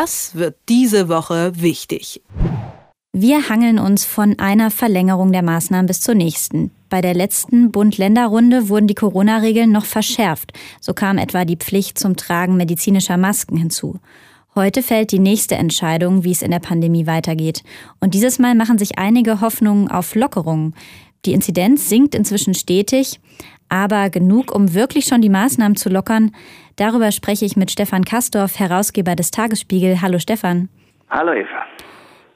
Das wird diese Woche wichtig. Wir hangeln uns von einer Verlängerung der Maßnahmen bis zur nächsten. Bei der letzten Bund-Länder-Runde wurden die Corona-Regeln noch verschärft. So kam etwa die Pflicht zum Tragen medizinischer Masken hinzu. Heute fällt die nächste Entscheidung, wie es in der Pandemie weitergeht. Und dieses Mal machen sich einige Hoffnungen auf Lockerungen. Die Inzidenz sinkt inzwischen stetig, aber genug, um wirklich schon die Maßnahmen zu lockern. Darüber spreche ich mit Stefan Kastorf, Herausgeber des Tagesspiegel. Hallo Stefan. Hallo Eva.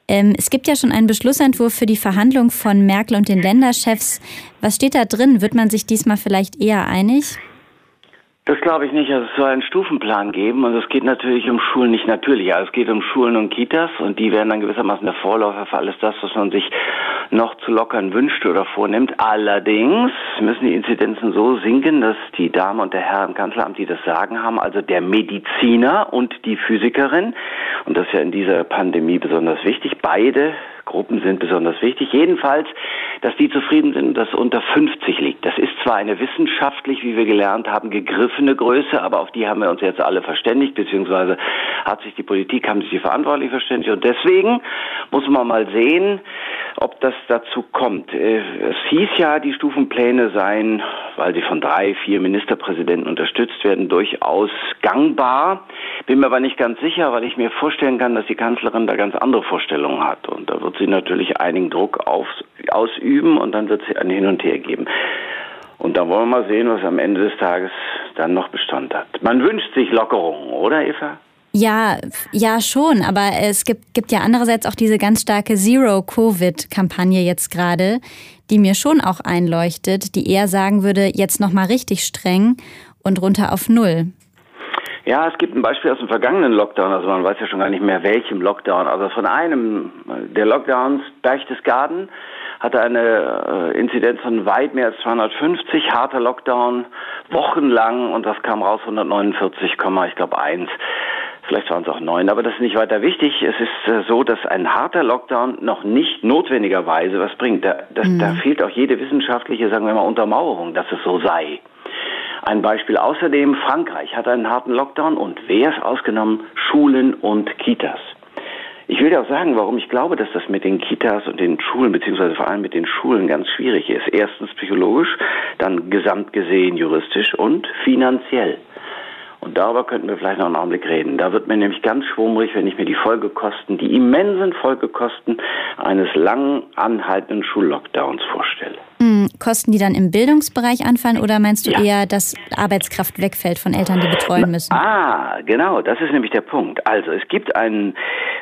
Ähm, es gibt ja schon einen Beschlussentwurf für die Verhandlung von Merkel und den Länderchefs. Was steht da drin? Wird man sich diesmal vielleicht eher einig? Das glaube ich nicht. Also es soll einen Stufenplan geben und es geht natürlich um Schulen, nicht natürlich, aber es geht um Schulen und Kitas und die werden dann gewissermaßen der Vorläufer für alles das, was man sich noch zu lockern wünscht oder vornimmt. Allerdings müssen die Inzidenzen so sinken, dass die Dame und der Herr im Kanzleramt, die das Sagen haben, also der Mediziner und die Physikerin, und das ist ja in dieser Pandemie besonders wichtig, beide Gruppen sind besonders wichtig. Jedenfalls, dass die zufrieden sind, dass unter 50 liegt. Das ist zwar eine wissenschaftlich, wie wir gelernt haben, gegriffene Größe, aber auf die haben wir uns jetzt alle verständigt, beziehungsweise hat sich die Politik, haben sich die Verantwortlichen verständigt. Und deswegen muss man mal sehen, ob das dazu kommt. Äh, es hieß ja, die Stufenpläne seien, weil sie von drei, vier Ministerpräsidenten unterstützt werden, durchaus gangbar. Bin mir aber nicht ganz sicher, weil ich mir vorstellen kann, dass die Kanzlerin da ganz andere Vorstellungen hat. Und da wird sie natürlich einigen Druck auf, ausüben und dann wird sie ein Hin und Her geben. Und dann wollen wir mal sehen, was am Ende des Tages dann noch Bestand hat. Man wünscht sich Lockerungen, oder Eva? Ja, ja schon, aber es gibt, gibt ja andererseits auch diese ganz starke Zero-Covid-Kampagne jetzt gerade, die mir schon auch einleuchtet, die eher sagen würde, jetzt nochmal richtig streng und runter auf Null. Ja, es gibt ein Beispiel aus dem vergangenen Lockdown, also man weiß ja schon gar nicht mehr welchem Lockdown, also von einem der Lockdowns Berchtesgaden hatte eine äh, Inzidenz von weit mehr als 250, harter Lockdown, wochenlang und das kam raus 149, ich glaube 1. Vielleicht waren es auch neun, aber das ist nicht weiter wichtig. Es ist äh, so, dass ein harter Lockdown noch nicht notwendigerweise was bringt. Da, das, mhm. da fehlt auch jede wissenschaftliche, sagen wir mal, Untermauerung, dass es so sei. Ein Beispiel außerdem, Frankreich hat einen harten Lockdown und wer ist ausgenommen? Schulen und Kitas. Ich will dir auch sagen, warum ich glaube, dass das mit den Kitas und den Schulen, beziehungsweise vor allem mit den Schulen ganz schwierig ist. Erstens psychologisch, dann gesamt gesehen juristisch und finanziell. Und darüber könnten wir vielleicht noch einen Augenblick reden. Da wird mir nämlich ganz schwummrig, wenn ich mir die Folgekosten, die immensen Folgekosten eines lang anhaltenden Schullockdowns vorstelle. Mhm. Kosten, die dann im Bildungsbereich anfallen oder meinst du ja. eher, dass Arbeitskraft wegfällt von Eltern, die betreuen müssen? Ah, genau, das ist nämlich der Punkt. Also es gibt einen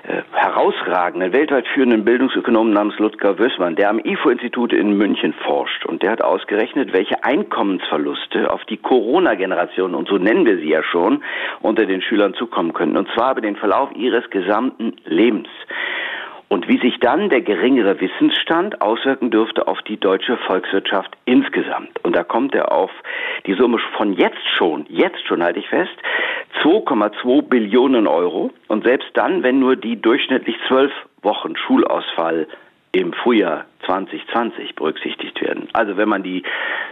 äh, herausragenden, weltweit führenden Bildungsökonomen namens Ludger Wössmann, der am IFO-Institut in München forscht und der hat ausgerechnet, welche Einkommensverluste auf die Corona-Generation, und so nennen wir sie ja schon, unter den Schülern zukommen könnten. Und zwar über den Verlauf ihres gesamten Lebens und wie sich dann der geringere Wissensstand auswirken dürfte auf die deutsche Volkswirtschaft insgesamt. Und da kommt er auf die Summe von jetzt schon, jetzt schon halte ich fest, 2,2 Billionen Euro. Und selbst dann, wenn nur die durchschnittlich zwölf Wochen Schulausfall im Frühjahr 2020 berücksichtigt werden. Also wenn man die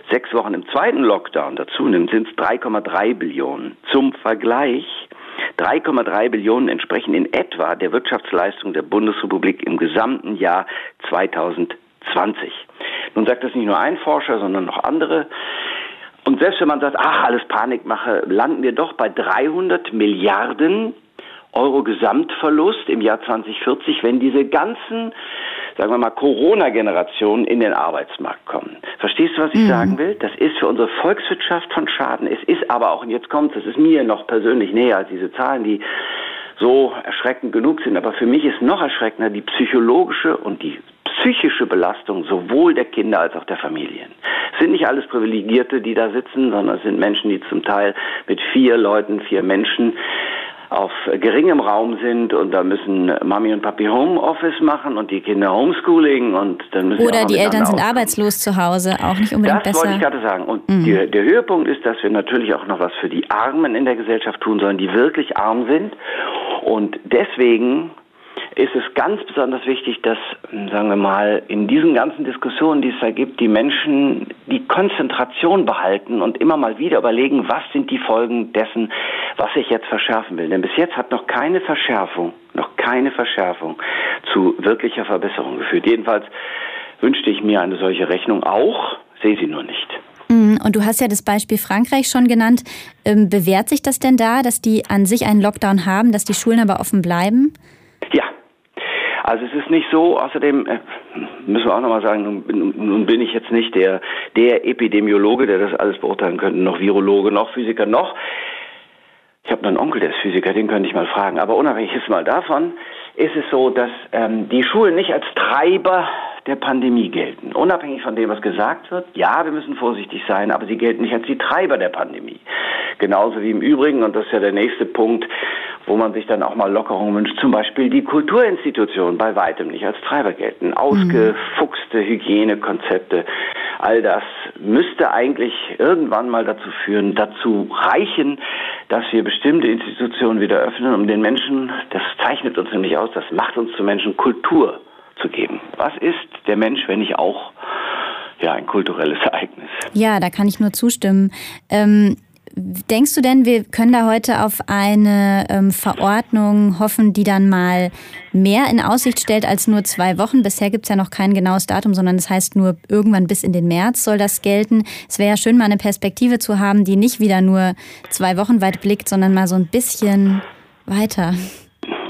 sechs Wochen im zweiten Lockdown dazu nimmt, sind es 3,3 Billionen. Zum Vergleich 3,3 Billionen entsprechen in etwa der Wirtschaftsleistung der Bundesrepublik im gesamten Jahr 2020. Nun sagt das nicht nur ein Forscher, sondern noch andere. Und selbst wenn man sagt, ach, alles Panikmache, landen wir doch bei 300 Milliarden Euro Gesamtverlust im Jahr 2040, wenn diese ganzen sagen wir mal, Corona-Generationen in den Arbeitsmarkt kommen. Verstehst du, was ich mhm. sagen will? Das ist für unsere Volkswirtschaft von Schaden. Es ist aber auch, und jetzt kommt es, ist mir noch persönlich näher als diese Zahlen, die so erschreckend genug sind. Aber für mich ist noch erschreckender die psychologische und die psychische Belastung sowohl der Kinder als auch der Familien. Es sind nicht alles Privilegierte, die da sitzen, sondern es sind Menschen, die zum Teil mit vier Leuten, vier Menschen auf geringem Raum sind und da müssen Mami und Papi Homeoffice machen und die Kinder Homeschooling und dann müssen Oder die Eltern sind arbeitslos zu Hause, auch nicht unbedingt das besser. Das wollte ich gerade sagen. Und mhm. die, der Höhepunkt ist, dass wir natürlich auch noch was für die Armen in der Gesellschaft tun sollen, die wirklich arm sind. Und deswegen ist es ganz besonders wichtig, dass, sagen wir mal, in diesen ganzen Diskussionen, die es da gibt, die Menschen die Konzentration behalten und immer mal wieder überlegen, was sind die Folgen dessen, was ich jetzt verschärfen will. Denn bis jetzt hat noch keine Verschärfung, noch keine Verschärfung zu wirklicher Verbesserung geführt. Jedenfalls wünschte ich mir eine solche Rechnung auch, sehe sie nur nicht. Mhm, und du hast ja das Beispiel Frankreich schon genannt. Ähm, bewährt sich das denn da, dass die an sich einen Lockdown haben, dass die Schulen aber offen bleiben? Also es ist nicht so, außerdem äh, müssen wir auch nochmal sagen, nun, nun, bin ich jetzt nicht der, der Epidemiologe, der das alles beurteilen könnte, noch Virologe, noch Physiker, noch. Ich habe einen Onkel, der ist Physiker, den könnte ich mal fragen. Aber unabhängig jetzt mal davon, ist es so, dass ähm, die Schulen nicht als Treiber der Pandemie gelten. Unabhängig von dem, was gesagt wird, ja, wir müssen vorsichtig sein, aber sie gelten nicht als die Treiber der Pandemie. Genauso wie im Übrigen, und das ist ja der nächste Punkt, wo man sich dann auch mal Lockerungen wünscht, zum Beispiel die Kulturinstitutionen bei weitem nicht als Treiber gelten. Ausgefuchste Hygienekonzepte, all das müsste eigentlich irgendwann mal dazu führen, dazu reichen, dass wir bestimmte Institutionen wieder öffnen, um den Menschen, das zeichnet uns nämlich aus, das macht uns zu Menschen Kultur zu geben. Was ist der Mensch, wenn nicht auch ja, ein kulturelles Ereignis? Ja, da kann ich nur zustimmen. Ähm Denkst du denn, wir können da heute auf eine ähm, Verordnung hoffen, die dann mal mehr in Aussicht stellt als nur zwei Wochen? Bisher gibt es ja noch kein genaues Datum, sondern das heißt nur irgendwann bis in den März soll das gelten. Es wäre ja schön, mal eine Perspektive zu haben, die nicht wieder nur zwei Wochen weit blickt, sondern mal so ein bisschen weiter.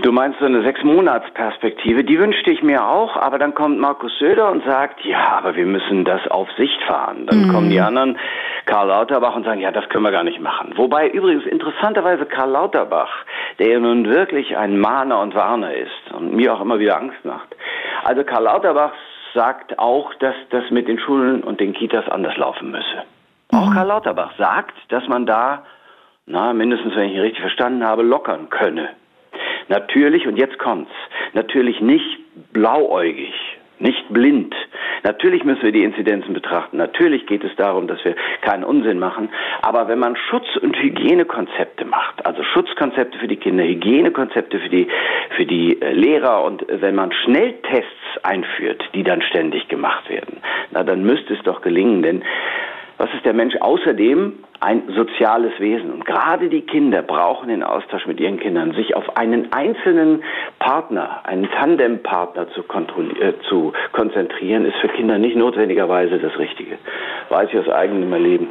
Du meinst so eine Sechs-Monats-Perspektive, die wünschte ich mir auch, aber dann kommt Markus Söder und sagt, ja, aber wir müssen das auf Sicht fahren. Dann mhm. kommen die anderen, Karl Lauterbach, und sagen, ja, das können wir gar nicht machen. Wobei übrigens interessanterweise Karl Lauterbach, der ja nun wirklich ein Mahner und Warner ist und mir auch immer wieder Angst macht. Also Karl Lauterbach sagt auch, dass das mit den Schulen und den Kitas anders laufen müsse. Mhm. Auch Karl Lauterbach sagt, dass man da, na, mindestens wenn ich ihn richtig verstanden habe, lockern könne. Natürlich, und jetzt kommt's, natürlich nicht blauäugig, nicht blind. Natürlich müssen wir die Inzidenzen betrachten. Natürlich geht es darum, dass wir keinen Unsinn machen. Aber wenn man Schutz- und Hygienekonzepte macht, also Schutzkonzepte für die Kinder, Hygienekonzepte für die, für die äh, Lehrer und wenn man Schnelltests einführt, die dann ständig gemacht werden, na, dann müsste es doch gelingen, denn was ist der Mensch außerdem? Ein soziales Wesen. Und gerade die Kinder brauchen den Austausch mit ihren Kindern. Sich auf einen einzelnen Partner, einen Tandempartner zu, äh, zu konzentrieren, ist für Kinder nicht notwendigerweise das Richtige. Weiß ich aus eigenem Erleben.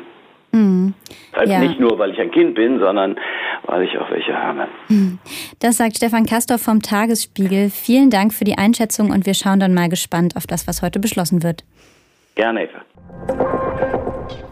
Mhm. Also ja. nicht nur, weil ich ein Kind bin, sondern weil ich auch welche habe. Mhm. Das sagt Stefan Kastorf vom Tagesspiegel. Vielen Dank für die Einschätzung und wir schauen dann mal gespannt auf das, was heute beschlossen wird. Gerne, Eva.